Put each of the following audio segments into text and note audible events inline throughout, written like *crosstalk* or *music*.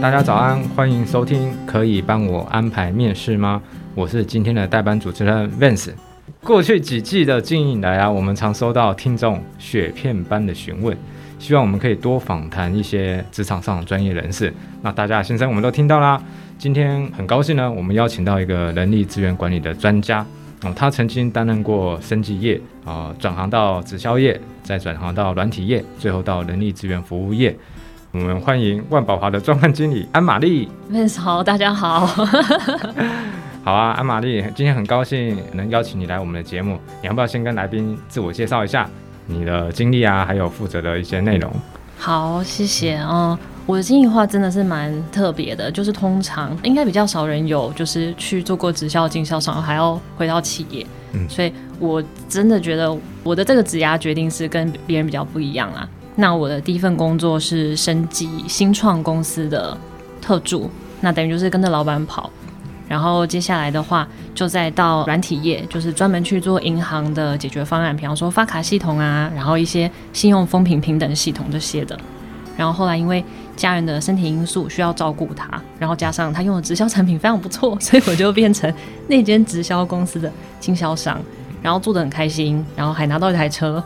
大家早安，欢迎收听。可以帮我安排面试吗？我是今天的代班主持人 Vance。过去几季的经营以来啊，我们常收到听众雪片般的询问，希望我们可以多访谈一些职场上的专业人士。那大家的心声我们都听到啦。今天很高兴呢，我们邀请到一个人力资源管理的专家。哦，他曾经担任过生技业啊，转行到直销业，再转行到软体业，最后到人力资源服务业。我们欢迎万宝华的专案经理安玛丽。Vance 好，大家好。*laughs* 好啊，安玛丽，今天很高兴能邀请你来我们的节目。你要不要先跟来宾自我介绍一下你的经历啊，还有负责的一些内容？好，谢谢啊。嗯我的经历话真的是蛮特别的，就是通常应该比较少人有，就是去做过直销经销商，还要回到企业。嗯，所以我真的觉得我的这个职涯决定是跟别人比较不一样啊。那我的第一份工作是升级新创公司的特助，那等于就是跟着老板跑。然后接下来的话，就再到软体业，就是专门去做银行的解决方案，比方说发卡系统啊，然后一些信用风评平等系统这些的。然后后来因为家人的身体因素需要照顾他，然后加上他用的直销产品非常不错，所以我就变成那间直销公司的经销商，然后做得很开心，然后还拿到一台车。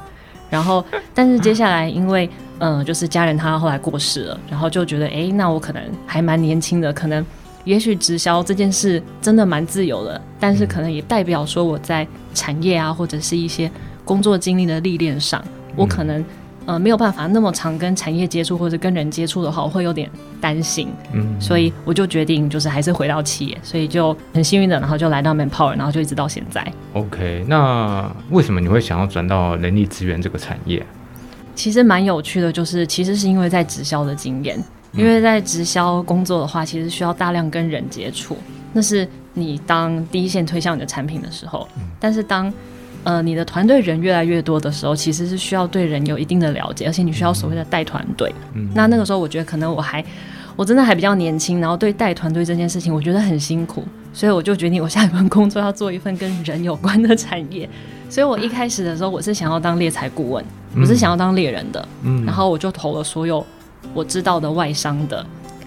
然后，但是接下来因为嗯、就是家人他后来过世了，然后就觉得哎，那我可能还蛮年轻的，可能也许直销这件事真的蛮自由的，但是可能也代表说我在产业啊或者是一些工作经历的历练上，我可能。呃，没有办法那么常跟产业接触或者跟人接触的话，我会有点担心。嗯，所以我就决定就是还是回到企业，所以就很幸运的，然后就来到 Manpower，然后就一直到现在。OK，那为什么你会想要转到人力资源这个产业？其实蛮有趣的，就是其实是因为在直销的经验，因为在直销工作的话，其实需要大量跟人接触，那是你当第一线推销你的产品的时候，但是当呃，你的团队人越来越多的时候，其实是需要对人有一定的了解，而且你需要所谓的带团队。嗯，那那个时候我觉得可能我还，我真的还比较年轻，然后对带团队这件事情我觉得很辛苦，所以我就决定我下一份工作要做一份跟人有关的产业。所以我一开始的时候我是想要当猎才顾问，我是想要当猎人的。嗯，然后我就投了所有我知道的外商的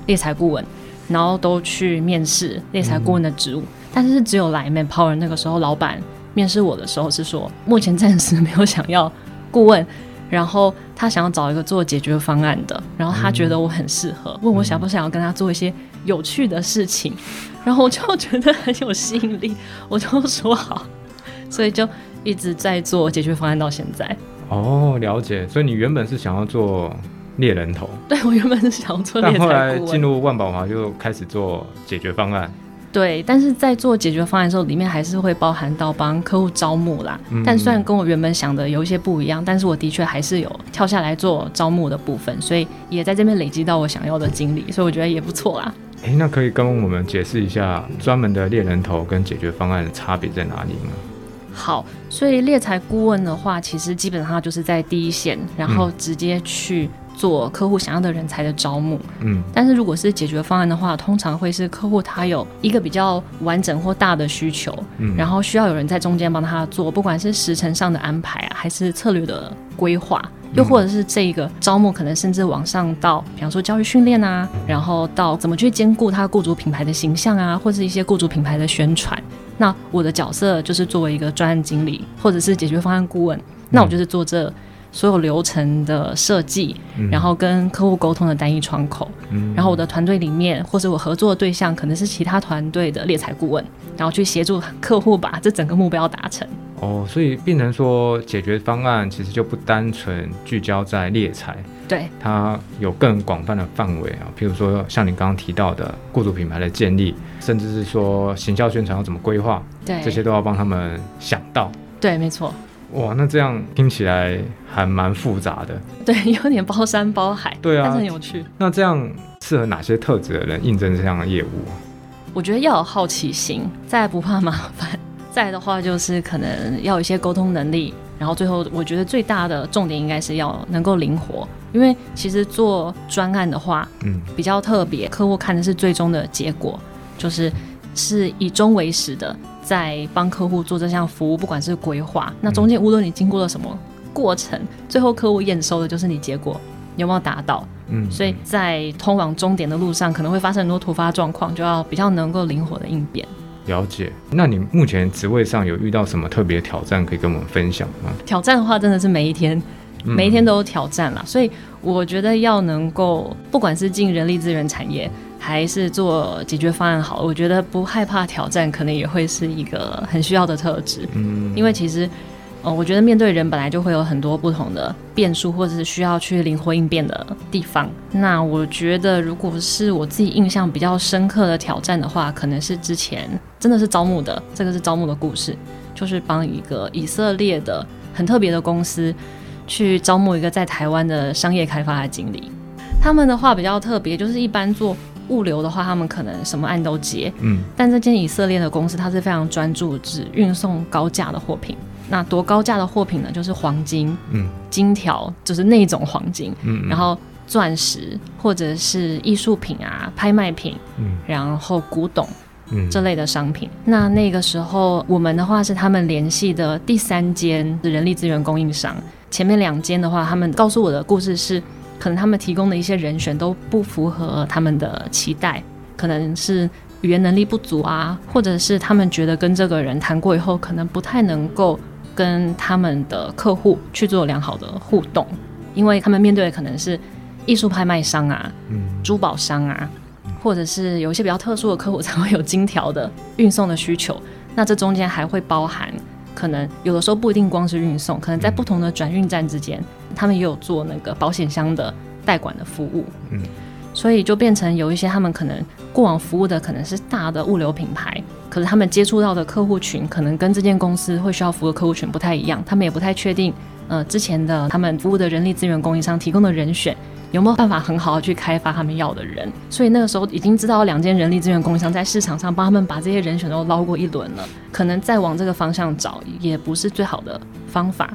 猎才顾问，然后都去面试猎才顾问的职务，但是只有来 Manpower 那个时候老板。面试我的时候是说，目前暂时没有想要顾问，然后他想要找一个做解决方案的，然后他觉得我很适合，问我想不想要跟他做一些有趣的事情，然后我就觉得很有吸引力，我就说好，所以就一直在做解决方案到现在。哦，了解。所以你原本是想要做猎人头？对，我原本是想要做猎人头，但后来进入万宝华就开始做解决方案。对，但是在做解决方案的时候，里面还是会包含到帮客户招募啦。嗯、但虽然跟我原本想的有一些不一样，但是我的确还是有跳下来做招募的部分，所以也在这边累积到我想要的经历，所以我觉得也不错啦。诶，那可以跟我们解释一下专门的猎人头跟解决方案的差别在哪里吗？好，所以猎才顾问的话，其实基本上就是在第一线，然后直接去、嗯。做客户想要的人才的招募，嗯，但是如果是解决方案的话，通常会是客户他有一个比较完整或大的需求，嗯，然后需要有人在中间帮他做，不管是时程上的安排啊，还是策略的规划，又或者是这个招募可能甚至往上到，比方说教育训练啊，然后到怎么去兼顾他雇主品牌的形象啊，或是一些雇主品牌的宣传。那我的角色就是作为一个专案经理或者是解决方案顾问，那我就是做这。所有流程的设计，然后跟客户沟通的单一窗口，嗯、然后我的团队里面或者我合作的对象可能是其他团队的猎才顾问，然后去协助客户把这整个目标达成。哦，所以变成说解决方案其实就不单纯聚焦在猎才，对，它有更广泛的范围啊，譬如说像你刚刚提到的雇主品牌的建立，甚至是说行销宣传要怎么规划，对，这些都要帮他们想到。对，没错。哇，那这样听起来还蛮复杂的，对，*laughs* 有点包山包海，对啊，但是很有趣。那这样适合哪些特质的人应征这样的业务？我觉得要有好奇心，再不怕麻烦，再的话就是可能要有一些沟通能力，然后最后我觉得最大的重点应该是要能够灵活，因为其实做专案的话，嗯，比较特别，客户看的是最终的结果，就是是以终为始的。在帮客户做这项服务，不管是规划，那中间无论你经过了什么过程，最后客户验收的就是你结果有没有达到。嗯，所以在通往终点的路上可能会发生很多突发状况，就要比较能够灵活的应变。了解。那你目前职位上有遇到什么特别挑战可以跟我们分享吗？挑战的话，真的是每一天，每一天都有挑战啦。嗯、所以我觉得要能够，不管是进人力资源产业，还是做解决方案好，我觉得不害怕挑战，可能也会是一个很需要的特质。嗯，因为其实。呃，我觉得面对人本来就会有很多不同的变数，或者是需要去灵活应变的地方。那我觉得，如果是我自己印象比较深刻的挑战的话，可能是之前真的是招募的，这个是招募的故事，就是帮一个以色列的很特别的公司去招募一个在台湾的商业开发的经理。他们的话比较特别，就是一般做物流的话，他们可能什么案都接，嗯，但这间以色列的公司，它是非常专注只运送高价的货品。那多高价的货品呢？就是黄金，嗯，金条，就是那种黄金，嗯，嗯，然后钻石或者是艺术品啊、拍卖品，嗯，然后古董，嗯，这类的商品。那那个时候，我们的话是他们联系的第三间人力资源供应商。前面两间的话，他们告诉我的故事是，可能他们提供的一些人选都不符合他们的期待，可能是语言能力不足啊，或者是他们觉得跟这个人谈过以后，可能不太能够。跟他们的客户去做良好的互动，因为他们面对的可能是艺术拍卖商啊、嗯、珠宝商啊，或者是有一些比较特殊的客户才会有金条的运送的需求。那这中间还会包含，可能有的时候不一定光是运送，可能在不同的转运站之间，他们也有做那个保险箱的代管的服务。嗯，所以就变成有一些他们可能过往服务的可能是大的物流品牌。可是他们接触到的客户群，可能跟这间公司会需要服务的客户群不太一样，他们也不太确定，呃，之前的他们服务的人力资源供应商提供的人选有没有办法很好的去开发他们要的人，所以那个时候已经知道两间人力资源供应商在市场上帮他们把这些人选都捞过一轮了，可能再往这个方向找也不是最好的方法，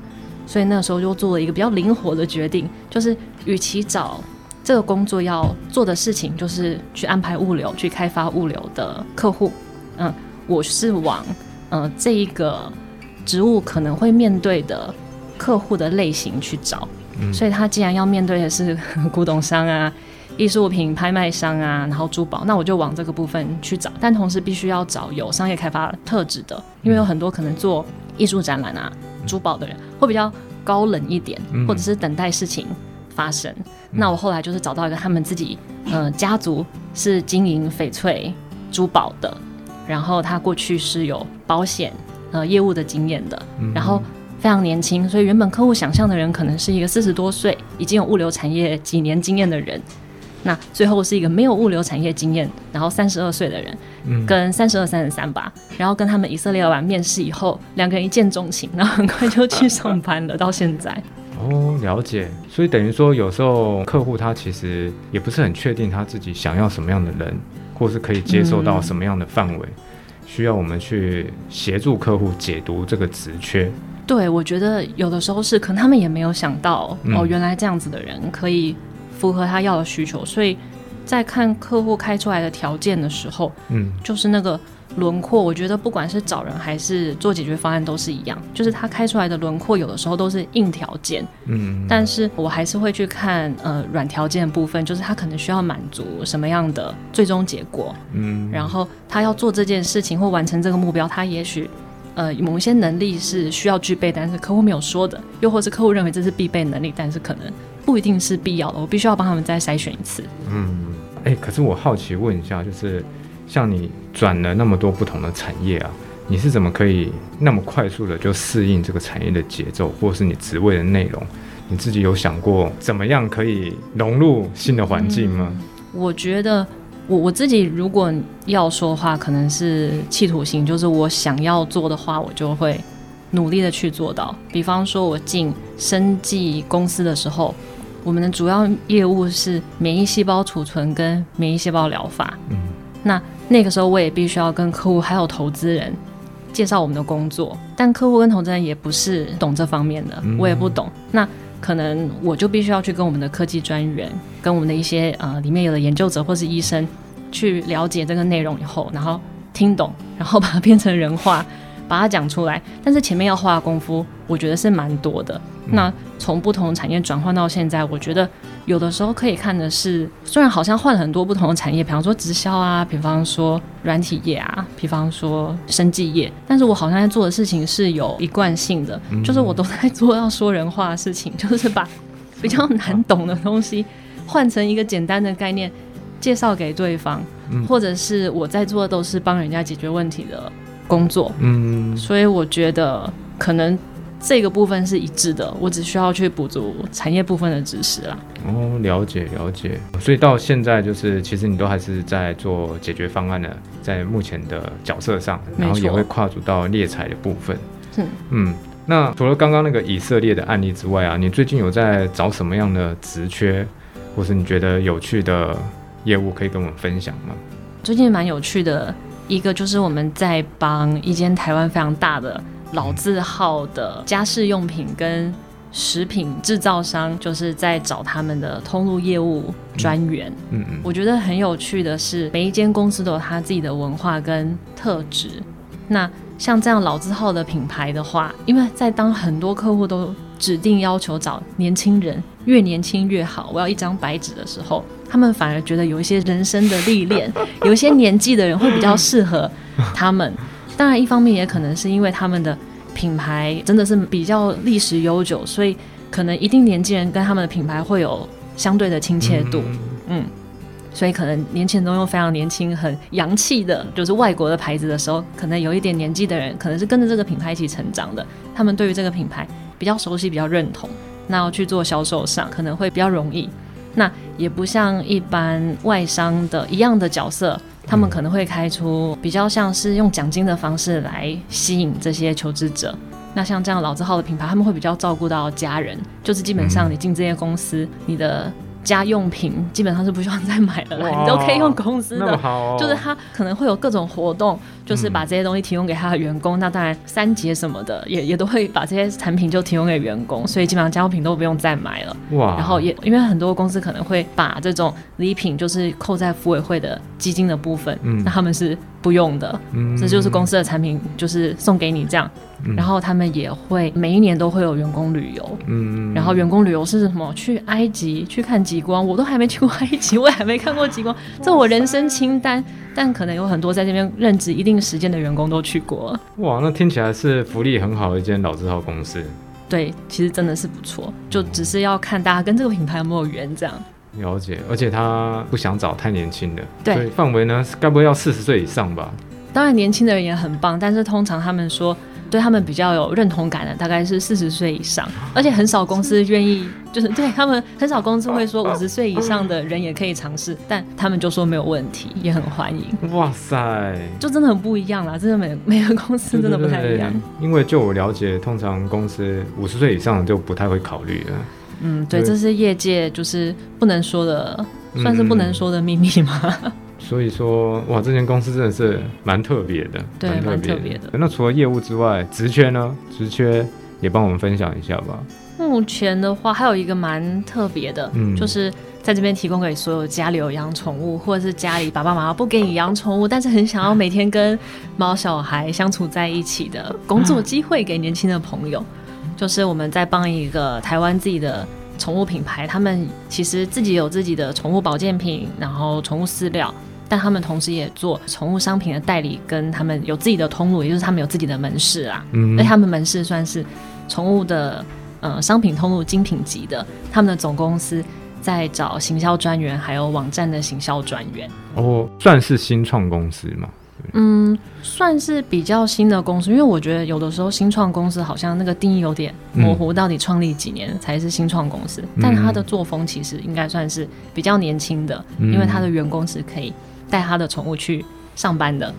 所以那个时候就做了一个比较灵活的决定，就是与其找这个工作要做的事情，就是去安排物流、去开发物流的客户。嗯，我是往呃这一个职务可能会面对的客户的类型去找，嗯，所以他既然要面对的是 *laughs* 古董商啊、艺术品拍卖商啊，然后珠宝，那我就往这个部分去找，但同时必须要找有商业开发特质的，因为有很多可能做艺术展览啊、珠宝的人会比较高冷一点，或者是等待事情发生。那我后来就是找到一个他们自己呃家族是经营翡翠珠宝的。然后他过去是有保险呃业务的经验的，然后非常年轻，所以原本客户想象的人可能是一个四十多岁已经有物流产业几年经验的人，那最后是一个没有物流产业经验，然后三十二岁的人，嗯跟三十二三十三吧，然后跟他们以色列老板面试以后，两个人一见钟情，然后很快就去上班了，到现在。哦，了解，所以等于说有时候客户他其实也不是很确定他自己想要什么样的人。或是可以接受到什么样的范围，嗯，需要我们去协助客户解读这个职缺。对，我觉得有的时候是可能他们也没有想到，嗯，哦，原来这样子的人可以符合他要的需求，所以在看客户开出来的条件的时候，嗯，就是那个。轮廓，我觉得不管是找人还是做解决方案都是一样，就是他开出来的轮廓有的时候都是硬条件，嗯，但是我还是会去看呃软条件的部分，就是他可能需要满足什么样的最终结果，嗯，然后他要做这件事情或完成这个目标，他也许呃某一些能力是需要具备，但是客户没有说的，又或是客户认为这是必备能力，但是可能不一定是必要的，我必须要帮他们再筛选一次。嗯，哎、欸，可是我好奇问一下，就是。像你转了那么多不同的产业啊，你是怎么可以那么快速的就适应这个产业的节奏，或是你职位的内容？你自己有想过怎么样可以融入新的环境吗？嗯，我觉得我我自己如果要说的话，可能是企图心，就是我想要做的话，我就会努力的去做到。比方说，我进生技公司的时候，我们的主要业务是免疫细胞储存跟免疫细胞疗法。嗯，那那个时候我也必须要跟客户还有投资人介绍我们的工作，但客户跟投资人也不是懂这方面的，我也不懂。那可能我就必须要去跟我们的科技专员、跟我们的一些呃里面有的研究者或是医生去了解这个内容以后，然后听懂，然后把它变成人话，把它讲出来。但是前面要花功夫，我觉得是蛮多的。嗯、那从不同产业转换到现在，我觉得有的时候可以看的是，虽然好像换了很多不同的产业，比方说直销啊，比方说软体业啊，比方说生技业，但是我好像在做的事情是有一贯性的，嗯、就是我都在做要说人话的事情，*laughs* 就是把比较难懂的东西换成一个简单的概念，介绍给对方，嗯、或者是我在做的都是帮人家解决问题的工作，嗯，所以我觉得可能。这个部分是一致的，我只需要去补足产业部分的知识啦。哦，了解了解。所以到现在就是，其实你都还是在做解决方案的，在目前的角色上，然后也会跨足到猎才的部分。是，嗯。那除了刚刚那个以色列的案例之外啊，你最近有在找什么样的职缺，或是你觉得有趣的业务可以跟我们分享吗？最近蛮有趣的一个就是我们在帮一间台湾非常大的。老字号的家饰用品跟食品制造商，就是在找他们的通路业务专员。嗯嗯，嗯我觉得很有趣的是，每一间公司都有他自己的文化跟特质。那像这样老字号的品牌的话，因为在当很多客户都指定要求找年轻人，越年轻越好，我要一张白纸的时候，他们反而觉得有一些人生的历练，有一些年纪的人会比较适合他们。当然，一方面也可能是因为他们的品牌真的是比较历史悠久，所以可能一定年纪人跟他们的品牌会有相对的亲切度。嗯，嗯，所以可能年轻人都用非常年轻、很洋气的，就是外国的牌子的时候，可能有一点年纪的人，可能是跟着这个品牌一起成长的，他们对于这个品牌比较熟悉、比较认同，那要去做销售上可能会比较容易。那也不像一般外商的一样的角色。他们可能会开出比较像是用奖金的方式来吸引这些求职者。那像这样老字号的品牌，他们会比较照顾到家人，就是基本上你进这些公司，你的。家用品基本上是不需要再买了啦，你都可以用公司的，哦、就是他可能会有各种活动，就是把这些东西提供给他的员工。嗯、那当然三节什么的也也都会把这些产品就提供给员工，所以基本上家用品都不用再买了。哇！然后也因为很多公司可能会把这种礼品就是扣在福委会的基金的部分，嗯，那他们是不用的，嗯，这就是公司的产品，就是送给你这样。然后他们也会每一年都会有员工旅游，嗯，然后员工旅游是什么？去埃及去看极光，我都还没去过埃及，我也还没看过极光，这我人生清单。但可能有很多在这边任职一定时间的员工都去过。哇，那听起来是福利很好的一间老字号公司。对，其实真的是不错，就只是要看大家跟这个品牌有没有缘这样。了解，而且他不想找太年轻的，对，所以范围呢，该不会要四十岁以上吧？当然，年轻的人也很棒，但是通常他们说。对他们比较有认同感的，大概是四十岁以上，而且很少公司愿意，就是对他们很少公司会说 *laughs* 五十岁以上的人也可以尝试，但他们就说没有问题，也很欢迎。哇塞，就真的很不一样啦，真的每每个公司真的不太一样。对对对，因为就我了解，通常公司五十岁以上就不太会考虑了。嗯，对，对这是业界就是不能说的，算是不能说的秘密吗？嗯 *laughs* 所以说，哇，这间公司真的是蛮特别的，对，蛮特别的。那除了业务之外，职缺呢？职缺也帮我们分享一下吧。目前的话，还有一个蛮特别的，嗯，就是在这边提供给所有家里有养宠物，或者是家里爸爸妈妈不给你养宠物，但是很想要每天跟猫小孩相处在一起的工作机会，给年轻的朋友。就是我们在帮一个台湾自己的宠物品牌，他们其实自己有自己的宠物保健品，然后宠物饲料。但他们同时也做宠物商品的代理，跟他们有自己的通路，也就是他们有自己的门市啊。嗯，那他们门市算是宠物的呃商品通路精品级的。他们的总公司在找行销专员，还有网站的行销专员。哦，算是新创公司吗？嗯，算是比较新的公司，因为我觉得有的时候新创公司好像那个定义有点模糊，到底创立几年才是新创公司？嗯，但他的作风其实应该算是比较年轻的，因为他的员工是可以。带他的宠物去上班的，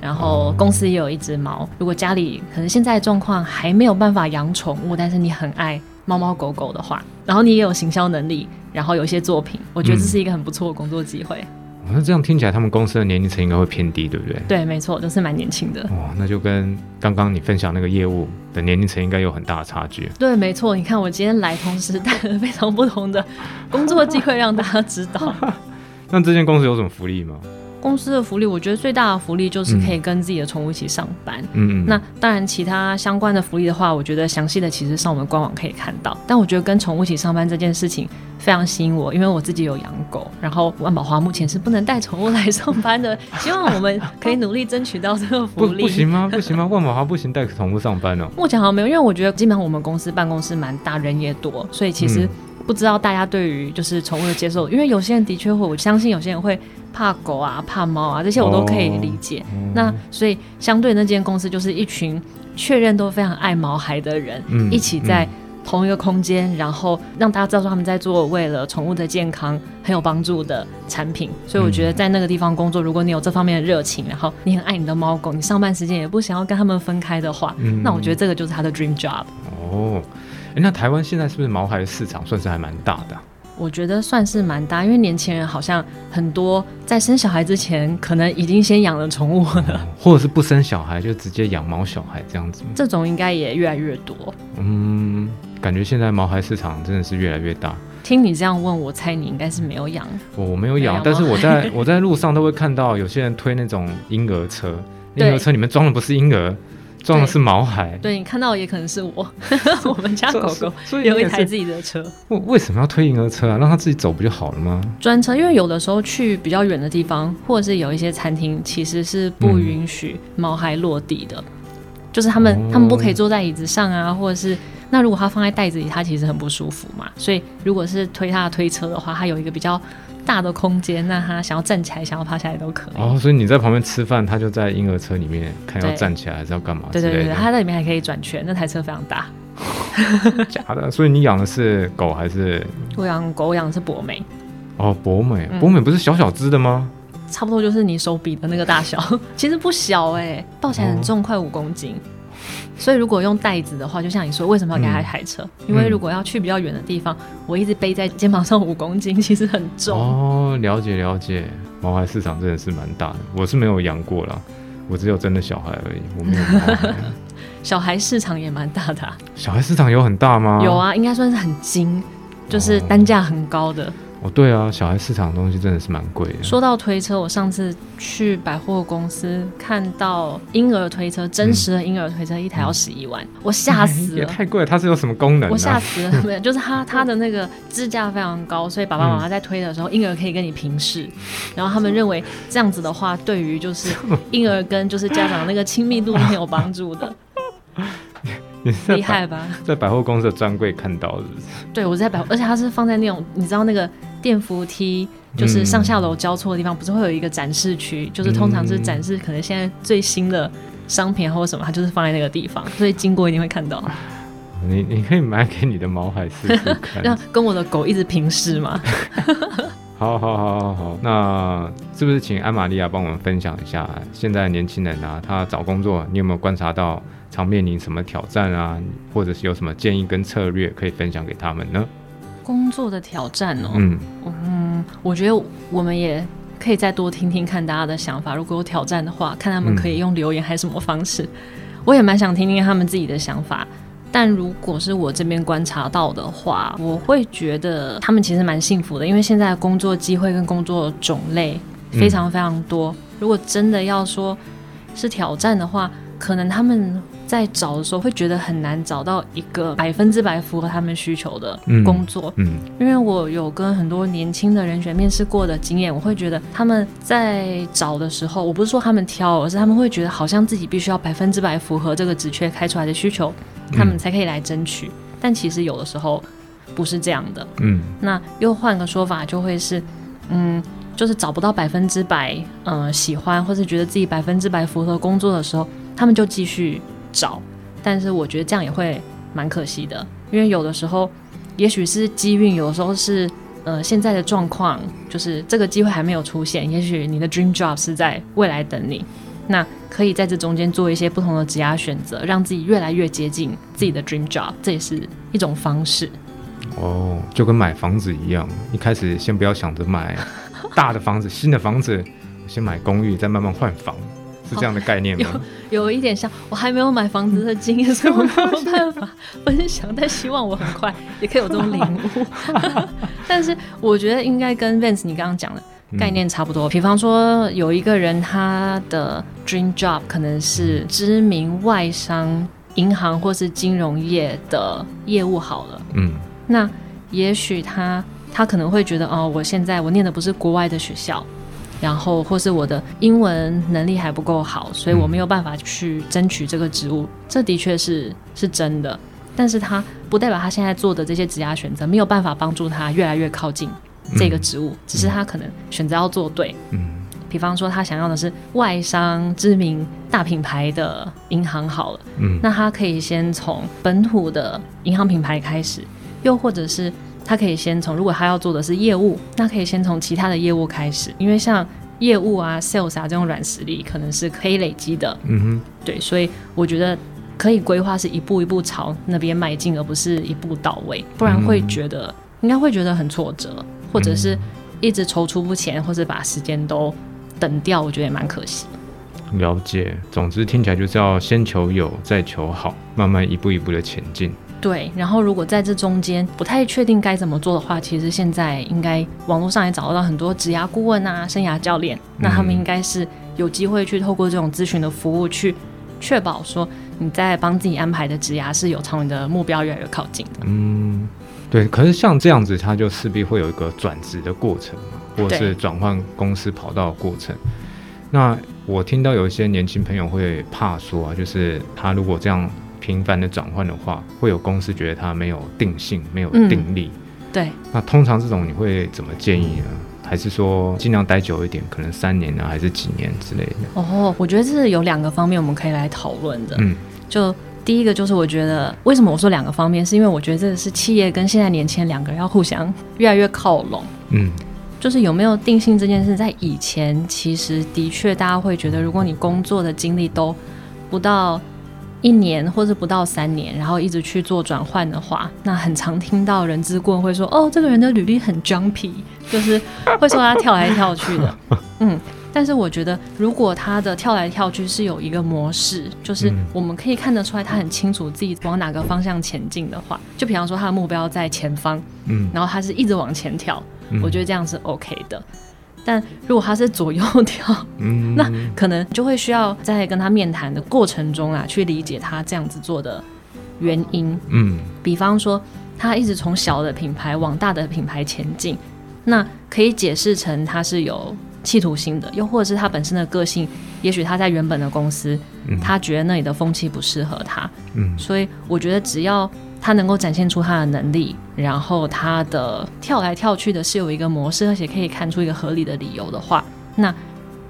然后公司也有一只猫。如果家里可能现在状况还没有办法养宠物，但是你很爱猫猫狗狗的话，然后你也有行销能力，然后有一些作品，我觉得这是一个很不错的工作机会。嗯，那这样听起来，他们公司的年龄层应该会偏低，对不对？对，没错，都是蛮年轻的。哇，那就跟刚刚你分享那个业务的年龄层应该有很大的差距。对，没错。你看我今天来，同时带了非常不同的工作机会让大家知道。*laughs* 那这间公司有什么福利吗？公司的福利，我觉得最大的福利就是可以跟自己的宠物一起上班。嗯，那当然，其他相关的福利的话，我觉得详细的其实上我们官网可以看到。但我觉得跟宠物一起上班这件事情非常吸引我，因为我自己有养狗，然后万宝华目前是不能带宠物来上班的。希望我们可以努力争取到这个福利。不，不行吗？不行吗？万宝华不行带宠物上班哦。*laughs* 目前好像没有，因为我觉得基本上我们公司办公室蛮大，人也多，所以其实、嗯。不知道大家对于就是宠物的接受，因为有些人的确会，我相信有些人会怕狗啊、怕猫啊，这些我都可以理解。哦、那所以相对那间公司就是一群确认都非常爱毛孩的人，嗯、一起在同一个空间，嗯、然后让大家知道说他们在做为了宠物的健康很有帮助的产品。所以我觉得在那个地方工作，如果你有这方面的热情，然后你很爱你的猫狗，你上班时间也不想要跟他们分开的话，嗯、那我觉得这个就是他的 dream job。哦。那台湾现在是不是毛孩的市场算是还蛮大的啊？我觉得算是蛮大，因为年轻人好像很多在生小孩之前，可能已经先养了宠物了，嗯，或者是不生小孩就直接养毛小孩这样子。这种应该也越来越多。嗯，感觉现在毛孩市场真的是越来越大。听你这样问，我猜你应该是没有养。我我没有养，但是我在我在路上都会看到有些人推那种婴儿车，婴儿车里面装的不是婴儿。装的是毛孩，对，你看到也可能是我，*laughs* 我们家狗狗有一台自己的车。为为什么要推婴儿车啊？让它自己走不就好了吗？专车，因为有的时候去比较远的地方，或者是有一些餐厅其实是不允许毛孩落地的，嗯、就是他们、哦、他们不可以坐在椅子上啊，或者是那如果它放在袋子里，它其实很不舒服嘛。所以如果是推它的推车的话，它有一个比较。大的空间，那他想要站起来，想要趴下来都可以。哦，所以你在旁边吃饭，他就在婴儿车里面看要站起来还是要干嘛？对对对对，他在里面还可以转圈，那台车非常大。*laughs* 假的，所以你养的是狗还是？我养狗，我养的是博美。哦，博美，博美不是小小只的吗？嗯，差不多就是你手比的那个大小，*laughs* 其实不小哎，欸，抱起来很重，哦，快五公斤。所以如果用袋子的话，就像你说，为什么要给他一台车？嗯、因为如果要去比较远的地方，我一直背在肩膀上五公斤，其实很重。哦，了解了解，毛孩市场真的是蛮大的。我是没有养过啦，我只有真的小孩而已，我没有毛孩。*laughs* 小孩市场也蛮大的、啊。小孩市场有很大吗？有啊，应该算是很精，就是单价很高的。哦，对啊，小孩市场的东西真的是蛮贵的。说到推车，我上次去百货公司看到婴儿推车，真实的婴儿推车一台要十一万，嗯、我吓死了。*laughs* 也太贵了，它是有什么功能、啊？我吓死了，没有，就是它它的那个支架非常高，所以爸爸妈妈在推的时候，婴儿可以跟你平视。然后他们认为这样子的话，对于就是 *laughs* 婴儿跟就是家长那个亲密度是很有帮助的。*laughs* 厉害吧？在百货公司的专柜看到是不是？对，我在百货，而且它是放在那种你知道那个电扶梯，就是上下楼交错的地方，嗯、不是会有一个展示区？就是通常是展示可能现在最新的商品或者什么，它就是放在那个地方，所以经过一定会看到。*laughs* 你你可以买给你的毛孩试试看，让跟我的狗一直平视嘛？*laughs* 好好好好好，那是不是请安玛利亚帮我们分享一下，现在年轻人啊，他找工作，你有没有观察到？常面临什么挑战啊，或者是有什么建议跟策略可以分享给他们呢？工作的挑战哦，嗯嗯，我觉得我们也可以再多听听看大家的想法。如果有挑战的话，看他们可以用留言还是什么方式，嗯、我也蛮想听听他们自己的想法。但如果是我这边观察到的话，我会觉得他们其实蛮幸福的，因为现在工作机会跟工作种类非常非常多。嗯、如果真的要说是挑战的话，可能他们。在找的时候会觉得很难找到一个百分之百符合他们需求的工作，嗯，嗯，因为我有跟很多年轻的人选面试过的经验，我会觉得他们在找的时候，我不是说他们挑，而是他们会觉得好像自己必须要百分之百符合这个职缺开出来的需求，他们才可以来争取。嗯，但其实有的时候不是这样的，嗯，那又换个说法就会是，嗯，就是找不到百分之百，嗯，喜欢或是觉得自己百分之百符合工作的时候，他们就继续。找，但是我觉得这样也会蛮可惜的，因为有的时候，也许是机运，有的时候是呃现在的状况，就是这个机会还没有出现，也许你的 dream job 是在未来等你，那可以在这中间做一些不同的职业选择，让自己越来越接近自己的 dream job，这也是一种方式。哦，就跟买房子一样，一开始先不要想着买大的房子、新的房子，先买公寓，再慢慢换房。是这样的概念吗？哦、有 *laughs* 有一点像，我还没有买房子的经验，*laughs* 所以我没有办法分享。但希望我很快 *laughs* 也可以有这种领悟。但是我觉得应该跟 Vance 你刚刚讲的，概念差不多。比方说，有一个人他的 dream job 可能是知名外商银行或是金融业的业务好了，嗯，那也许他他可能会觉得，哦，我现在我念的不是国外的学校，然后或是我的英文能力还不够好，所以我没有办法去争取这个职务。这的确是是真的，但是他不代表他现在做的这些职业选择没有办法帮助他越来越靠近。这个职务，只是他可能选择要做对。嗯，比方说他想要的是外商知名大品牌的银行好了，嗯，那他可以先从本土的银行品牌开始，又或者是他可以先从，如果他要做的是业务，那可以先从其他的业务开始，因为像业务啊、sales 啊这种软实力可能是可以累积的。嗯哼，对，所以我觉得可以规划是一步一步朝那边迈进，而不是一步到位，不然会觉得应该会觉得很挫折。或者是一直踌躇不前，或者把时间都等掉，我觉得也蛮可惜。了解，总之听起来就是要先求有，再求好，慢慢一步一步的前进。对，然后如果在这中间不太确定该怎么做的话，其实现在应该网络上也找得到很多职涯顾问啊、生涯教练，那他们应该是有机会去透过这种咨询的服务，去确保说你在帮自己安排的职涯是有朝你的目标越来越靠近的。嗯。对，可是像这样子，他就势必会有一个转职的过程嘛，或者是转换公司跑道的过程。那我听到有一些年轻朋友会怕说啊，就是他如果这样频繁的转换的话，会有公司觉得他没有定性、没有定力。嗯、对。那通常这种你会怎么建议呢？还是说尽量待久一点，可能三年呢，还是几年之类的？哦，我觉得这是有两个方面我们可以来讨论的。嗯，就。第一个就是我觉得，为什么我说两个方面，是因为我觉得这个是企业跟现在年轻人两个人要互相越来越靠拢。嗯，就是有没有定性这件事，在以前其实的确大家会觉得，如果你工作的经历都不到一年或者不到三年，然后一直去做转换的话，那很常听到人资顾问会说：“哦，这个人的履历很 jumpy，就是会说他跳来跳去的。*laughs* ”嗯。但是我觉得，如果他的跳来跳去是有一个模式，就是我们可以看得出来他很清楚自己往哪个方向前进的话，就比方说他的目标在前方，嗯，然后他是一直往前跳，我觉得这样是 OK 的。但如果他是左右跳，嗯，*laughs* 那可能就会需要在跟他面谈的过程中啊，去理解他这样子做的原因，嗯，比方说他一直从小的品牌往大的品牌前进，那可以解释成他是有。企图心的，又或者是他本身的个性，也许他在原本的公司，嗯、他觉得那里的风气不适合他，嗯，所以我觉得只要他能够展现出他的能力，然后他的跳来跳去的是有一个模式，而且可以看出一个合理的理由的话，那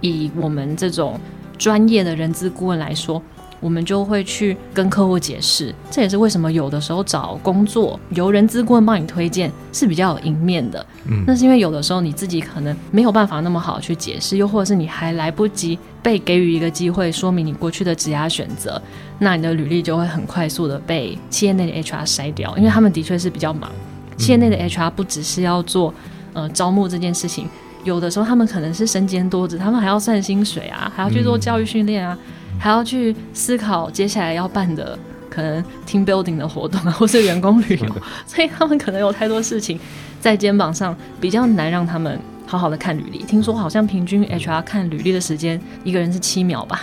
以我们这种专业的人资顾问来说。我们就会去跟客户解释，这也是为什么有的时候找工作由人资顾问帮你推荐是比较有赢面的。嗯，那是因为有的时候你自己可能没有办法那么好去解释，又或者是你还来不及被给予一个机会说明你过去的职涯选择，那你的履历就会很快速的被企业内的 HR 筛掉，因为他们的确是比较忙。企业内的 HR 不只是要做呃招募这件事情，有的时候他们可能是身兼多职，他们还要算薪水啊，还要去做教育训练啊。还要去思考接下来要办的可能 team building 的活动啊，或是员工旅游，*laughs* 所以他们可能有太多事情在肩膀上，比较难让他们好好的看履历。听说好像平均 HR 看履历的时间，一个人是七秒吧？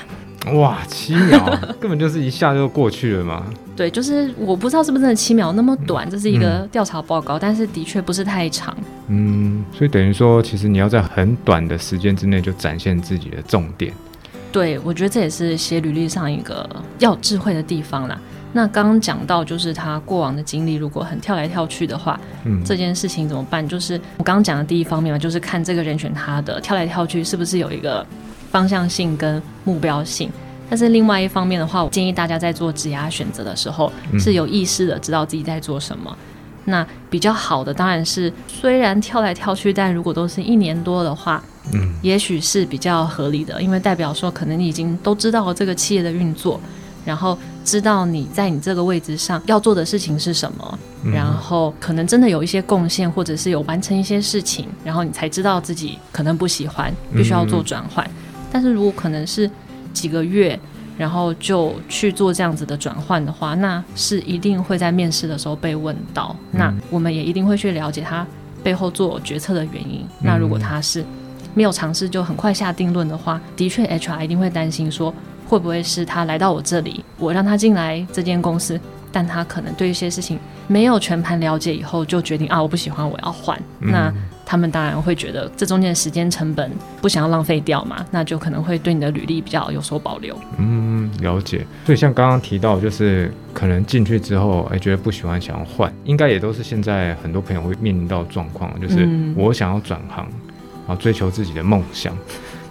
哇，七秒，根本就是一下就过去了嘛。*laughs* 对，就是我不知道是不是真的七秒那么短，这是一个调查报告，嗯、但是的确不是太长。嗯，所以等于说，其实你要在很短的时间之内就展现自己的重点。对，我觉得这也是写履历上一个要智慧的地方啦。那刚刚讲到，就是他过往的经历，如果很跳来跳去的话，嗯，这件事情怎么办？就是我刚刚讲的第一方面嘛，就是看这个人选他的跳来跳去是不是有一个方向性跟目标性。但是另外一方面的话，我建议大家在做职涯选择的时候是有意识的，知道自己在做什么。嗯。那比较好的当然是，虽然跳来跳去，但如果都是一年多的话。嗯，也许是比较合理的，因为代表说可能你已经都知道了这个企业的运作，然后知道你在你这个位置上要做的事情是什么，嗯、然后可能真的有一些贡献，或者是有完成一些事情，然后你才知道自己可能不喜欢，必须要做转换。嗯、但是如果可能是几个月，然后就去做这样子的转换的话，那是一定会在面试的时候被问到，嗯、那我们也一定会去了解他背后做决策的原因。嗯、那如果他是没有尝试就很快下定论的话，的确 HR 一定会担心说，会不会是他来到我这里，我让他进来这间公司，但他可能对一些事情没有全盘了解以后，就决定啊，我不喜欢，我要换。嗯、那他们当然会觉得这中间的时间成本不想要浪费掉嘛，那就可能会对你的履历比较有所保留。嗯，了解。所以像刚刚提到，就是可能进去之后，哎，觉得不喜欢，想要换，应该也都是现在很多朋友会面临到状况，就是我想要转行，然后追求自己的梦想。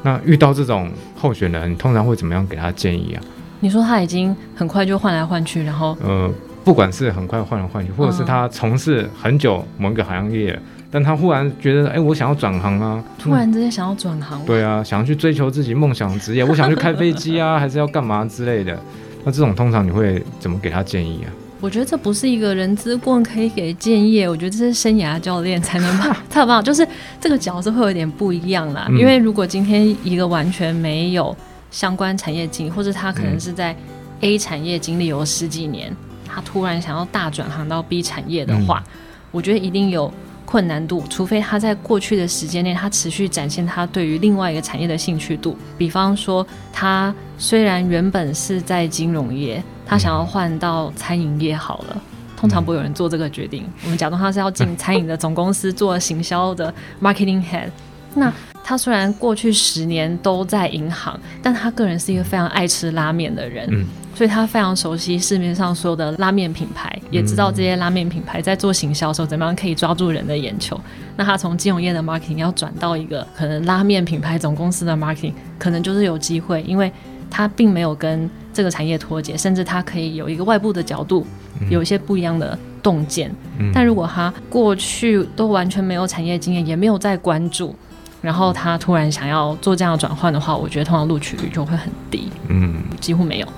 那遇到这种候选人，你通常会怎么样给他建议啊？你说他已经很快就换来换去，然后呃，不管是很快换来换去，或者是他从事很久某一个行业。但他忽然觉得，哎、欸，我想要转行啊！突然之间想要转行，对啊，想要去追求自己梦想职业，我想去开飞机啊，*laughs* 还是要干嘛之类的。那这种通常你会怎么给他建议啊？我觉得这不是一个人资顾问可以给建议，我觉得这是生涯教练才能办，*laughs* 他有办法，就是这个角色会有点不一样啦。嗯、因为如果今天一个完全没有相关产业经历，或者他可能是在 A 产业经历有十几年，他突然想要大转行到 B 产业的话，嗯、我觉得一定有。困难度，除非他在过去的时间内，他持续展现他对于另外一个产业的兴趣度。比方说，他虽然原本是在金融业，他想要换到餐饮业好了。通常不会有人做这个决定。我们假装他是要进餐饮的总公司做行销的 marketing head。那他虽然过去十年都在银行，但他个人是一个非常爱吃拉面的人。嗯所以他非常熟悉市面上所有的拉面品牌，也知道这些拉面品牌在做行销的时候怎么样可以抓住人的眼球。那他从金融业的 marketing 要转到一个可能拉面品牌总公司的 marketing，可能就是有机会，因为他并没有跟这个产业脱节，甚至他可以有一个外部的角度，有一些不一样的洞见。但如果他过去都完全没有产业经验，也没有在关注，然后他突然想要做这样的转换的话，我觉得通常录取率就会很低，嗯，几乎没有。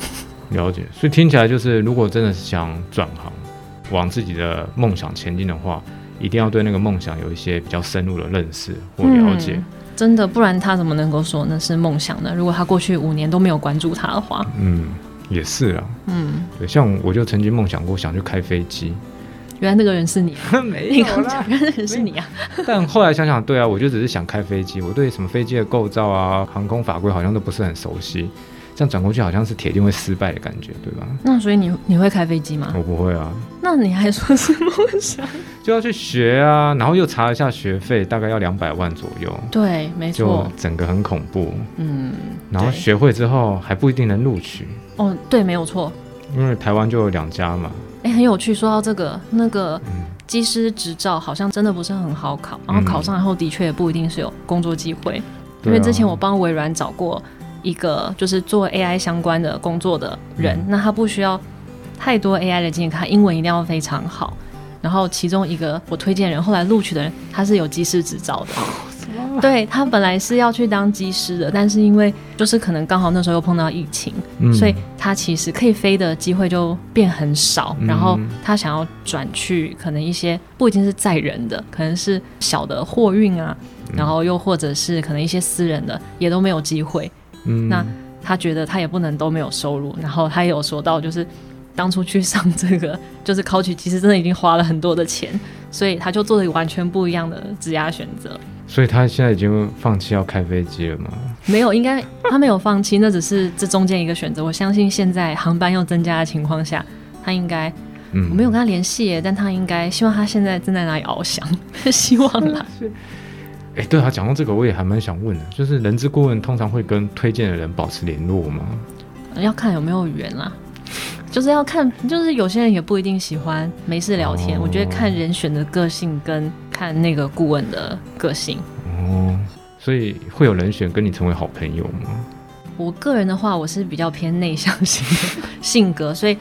了解，所以听起来就是，如果真的是想转行，往自己的梦想前进的话，一定要对那个梦想有一些比较深入的认识或了解。嗯，真的，不然他怎么能够说那是梦想呢？如果他过去五年都没有关注他的话，嗯，也是啊，嗯，对，像我就曾经梦想过想去开飞机，原来那个人是你，*laughs* 没有啦，原来那个人是你啊。*laughs* 但后来想想，对啊，我就只是想开飞机，我对什么飞机的构造啊、航空法规好像都不是很熟悉。这样转过去好像是铁定会失败的感觉，对吧？那所以你你会开飞机吗？我不会啊。那你还说是梦想？*laughs* 就要去学啊，然后又查了一下学费，大概要两百万左右。对，没错。就整个很恐怖。嗯。然后学会之后还不一定能录取。哦，对，没有错。因为台湾就有两家嘛。哎，很有趣。说到这个，那个机师执照好像真的不是很好考，然后考上以后的确也不一定是有工作机会。嗯、因为之前我帮微软找过。一个就是做 AI 相关的工作的人，嗯、那他不需要太多 AI 的经验，他英文一定要非常好。然后其中一个我推荐人后来录取的人，他是有机师执照的。哦、对，他本来是要去当机师的，但是因为就是可能刚好那时候又碰到疫情，嗯、所以他其实可以飞的机会就变很少。嗯、然后他想要转去可能一些不一定是载人的，可能是小的货运啊，嗯、然后又或者是可能一些私人的，也都没有机会。嗯，那他觉得他也不能都没有收入，然后他也有说到，就是当初去上这个 *laughs* 就是考取，其实真的已经花了很多的钱，所以他就做了一个完全不一样的职业选择。所以他现在已经放弃要开飞机了吗？没有，应该他没有放弃，那只是这中间一个选择。我相信现在航班又增加的情况下，他应该，嗯，我没有跟他联系，但他应该希望他现在正在哪里翱翔，*laughs* 希望啦。哎，对啊，讲到这个，我也还蛮想问的，就是人资顾问通常会跟推荐的人保持联络吗？要看有没有缘啦，就是要看，就是有些人也不一定喜欢没事聊天。哦、我觉得看人选的个性跟看那个顾问的个性。哦，所以会有人选跟你成为好朋友吗？我个人的话，我是比较偏内向型的性格，所以。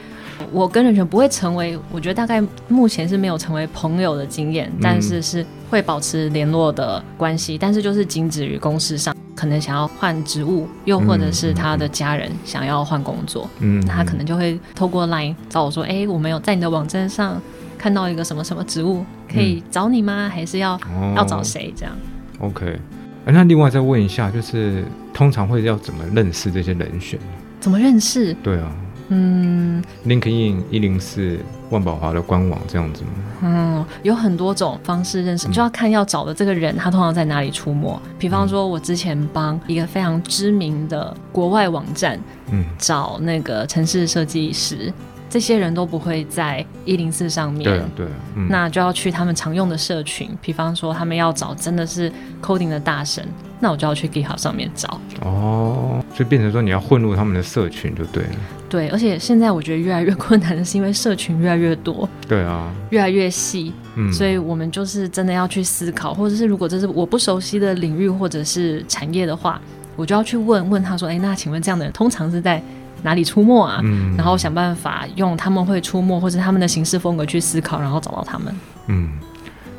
我跟人选不会成为，我觉得大概目前是没有成为朋友的经验，但是是会保持联络的关系，但是就是仅止于公事上，可能想要换职务，又或者是他的家人想要换工作，嗯，他可能就会透过 Line 找我说，哎、欸，我没有在你的网站上看到一个什么什么职务，可以找你吗？还是要、哦、要找谁？这样？OK，那另外再问一下，就是通常会要怎么认识这些人选？怎么认识？对啊。嗯，LinkedIn 一零四万宝华的官网这样子吗？嗯，有很多种方式认识，就要看要找的这个人他通常在哪里出没。比方说，我之前帮一个非常知名的国外网站，嗯，找那个城市设计师。这些人都不会在一零四上面，对对、嗯，那就要去他们常用的社群，比方说他们要找真的是 coding 的大神，那我就要去 GitHub 上面找。哦，所以变成说你要混入他们的社群就对了。对，而且现在我觉得越来越困难的是，因为社群越来越多，对啊，越来越细，嗯，所以我们就是真的要去思考，或者是如果这是我不熟悉的领域或者是产业的话，我就要去问问他说，哎，那请问这样的人通常是在哪里出没啊？嗯，然后想办法用他们会出没或者他们的行事风格去思考，然后找到他们。嗯，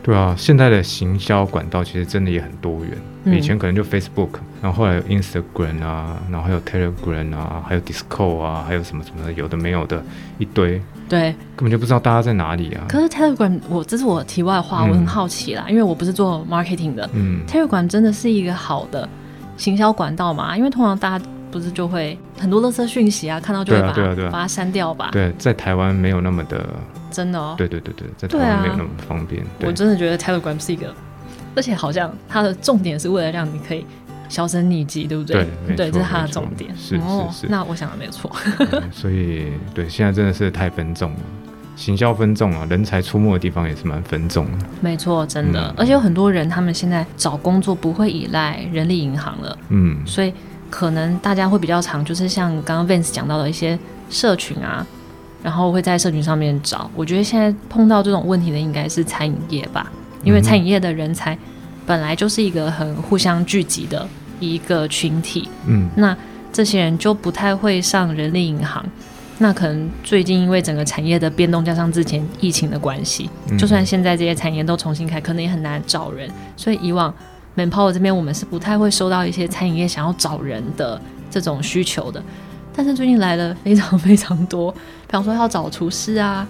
对啊，现在的行销管道其实真的也很多元。嗯、以前可能就 Facebook，然后后来有 Instagram 啊，然后还有 Telegram 啊，还有 Discord 啊，还有什么什么的，有的没有的一堆。对，根本就不知道大家在哪里啊。可是 Telegram，我这是我题外话，我很好奇啦，嗯、因为我不是做 marketing 的。嗯，Telegram 真的是一个好的行销管道嘛？因为通常大家。不是就会很多垃圾讯息啊，看到就会把把它删掉吧？对，在台湾没有那么的真的哦。对对对对，在台湾没有那么方便。我真的觉得 Telegram 是一个，而且好像它的重点是为了让你可以销声匿迹，对不对？对，对，这是它的重点。是是是，哦、那我想的没有错。嗯、*laughs* 所以对，现在真的是太分众了，行销分众啊，人才出没的地方也是蛮分众的。没错，真的、嗯，而且有很多人他们现在找工作不会依赖人力银行了。嗯，所以。可能大家会比较常，就是像刚刚 Vance 讲到的一些社群啊，然后会在社群上面找。我觉得现在碰到这种问题的应该是餐饮业吧，因为餐饮业的人才本来就是一个很互相聚集的一个群体。嗯，那这些人就不太会上人力银行。那可能最近因为整个产业的变动，加上之前疫情的关系，就算现在这些产业都重新开，可能也很难找人。所以以往。Manpower 这边我们是不太会收到一些餐饮业想要找人的这种需求的，但是最近来了非常非常多，比方说要找厨师啊，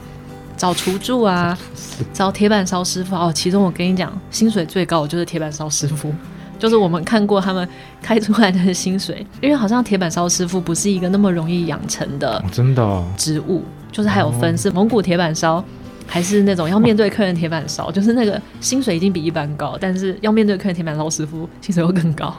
找厨助啊，*laughs* 找铁板烧师傅哦。其中我跟你讲，薪水最高的就是铁板烧师傅，*laughs* 就是我们看过他们开出来的薪水，因为好像铁板烧师傅不是一个那么容易养成的，真的职务，就是还有分是蒙古铁板烧。还是那种要面对客人铁板烧，就是那个薪水已经比一般高，但是要面对客人铁板烧师傅薪水会更高。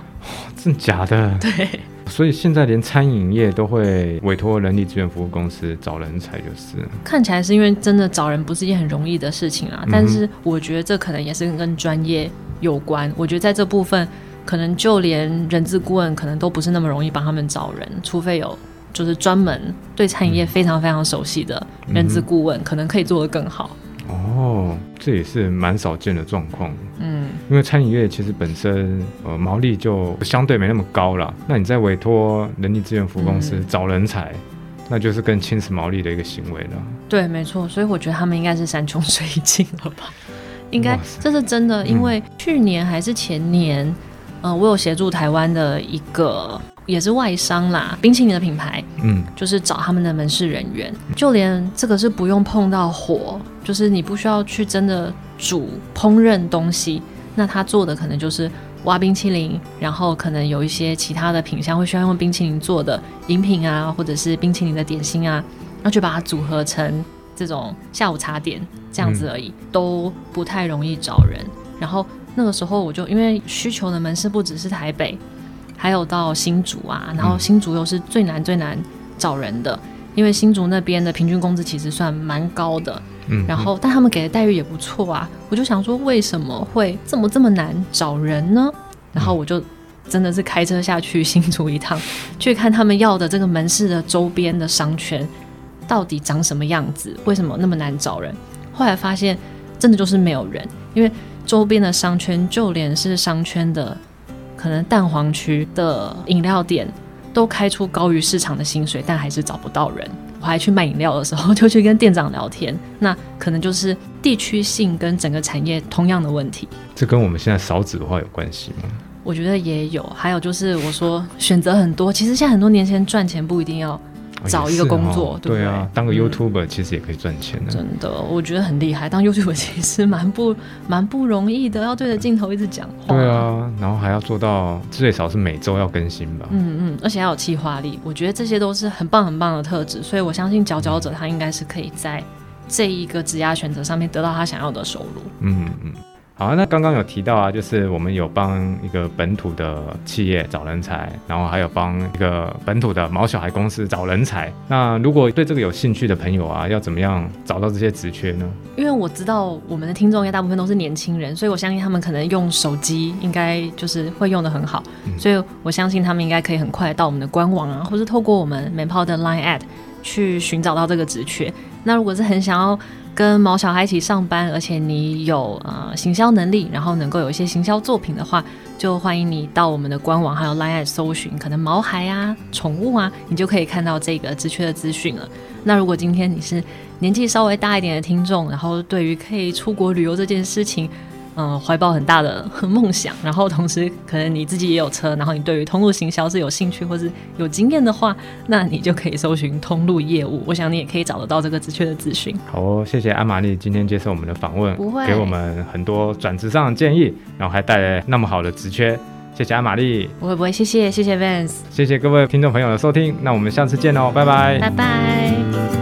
真的假的？对。所以现在连餐饮业都会委托人力资源服务公司找人才，就是看起来是因为真的找人不是一件很容易的事情啊。嗯、但是我觉得这可能也是跟专业有关。我觉得在这部分，可能就连人资顾问可能都不是那么容易帮他们找人，除非有。就是专门对餐饮业非常非常熟悉的人资顾问，嗯，可能可以做得更好。哦，这也是蛮少见的状况。嗯，因为餐饮业其实本身呃毛利就相对没那么高了。那你在委托人力资源服务公司找人才，嗯，那就是更侵蚀毛利的一个行为了。对，没错。所以我觉得他们应该是山穷水尽了吧？应该这是真的，因为去年还是前年，嗯，呃，我有协助台湾的一个。也是外商啦，冰淇淋的品牌，嗯，就是找他们的门市人员，就连这个是不用碰到火，就是你不需要去真的煮烹饪东西，那他做的可能就是挖冰淇淋，然后可能有一些其他的品相会需要用冰淇淋做的饮品啊，或者是冰淇淋的点心啊，然后就把它组合成这种下午茶点这样子而已，都不太容易找人。然后那个时候我就因为需求的门市不只是台北。还有到新竹啊，然后新竹又是最难最难找人的，嗯、因为新竹那边的平均工资其实算蛮高的，嗯，然后但他们给的待遇也不错啊，我就想说为什么会这么这么难找人呢？然后我就真的是开车下去新竹一趟，*laughs* 去看他们要的这个门市的周边的商圈到底长什么样子，为什么那么难找人？后来发现真的就是没有人，因为周边的商圈就连是商圈的。可能蛋黄区的饮料店都开出高于市场的薪水，但还是找不到人。我还去卖饮料的时候，*laughs* 就去跟店长聊天，那可能就是地区性跟整个产业同样的问题。这跟我们现在少子化有关系吗？我觉得也有。还有就是我说选择很多，其实现在很多年轻人赚钱不一定要找一个工作，哦、对不对？对啊，当个 YouTuber 其实也可以赚钱的。真的，我觉得很厉害。当 YouTuber 其实蛮不蛮不容易的，要对着镜头一直讲话。对啊，然后还要做到最少是每周要更新吧。嗯嗯，而且要有企划力，我觉得这些都是很棒很棒的特质。所以我相信佼佼者他应该是可以在这一个职业选择上面得到他想要的收入。嗯嗯。好，那刚刚有提到啊，就是我们有帮一个本土的企业找人才，然后还有帮一个本土的毛小孩公司找人才。那如果对这个有兴趣的朋友啊，要怎么样找到这些职缺呢？因为我知道我们的听众应该大部分都是年轻人，所以我相信他们可能用手机应该就是会用的很好，嗯、所以我相信他们应该可以很快到我们的官网啊，或是透过我们美抛的 Line at 去寻找到这个职缺。那如果是很想要跟毛小孩一起上班，而且你有呃行销能力，然后能够有一些行销作品的话，就欢迎你到我们的官网还有 LINE 搜寻，可能毛孩啊、宠物啊，你就可以看到这个职缺的资讯了。那如果今天你是年纪稍微大一点的听众，然后对于可以出国旅游这件事情，嗯，怀抱很大的梦想，然后同时可能你自己也有车，然后你对于通路行销是有兴趣或是有经验的话，那你就可以搜寻通路业务。我想你也可以找得到这个职缺的资讯。好哦，谢谢安玛丽今天接受我们的访问，不会给我们很多转职上的建议，然后还带来那么好的职缺。谢谢阿玛丽，不会不会，谢谢谢谢 Vance，谢谢各位听众朋友的收听，那我们下次见哦，拜拜，拜拜。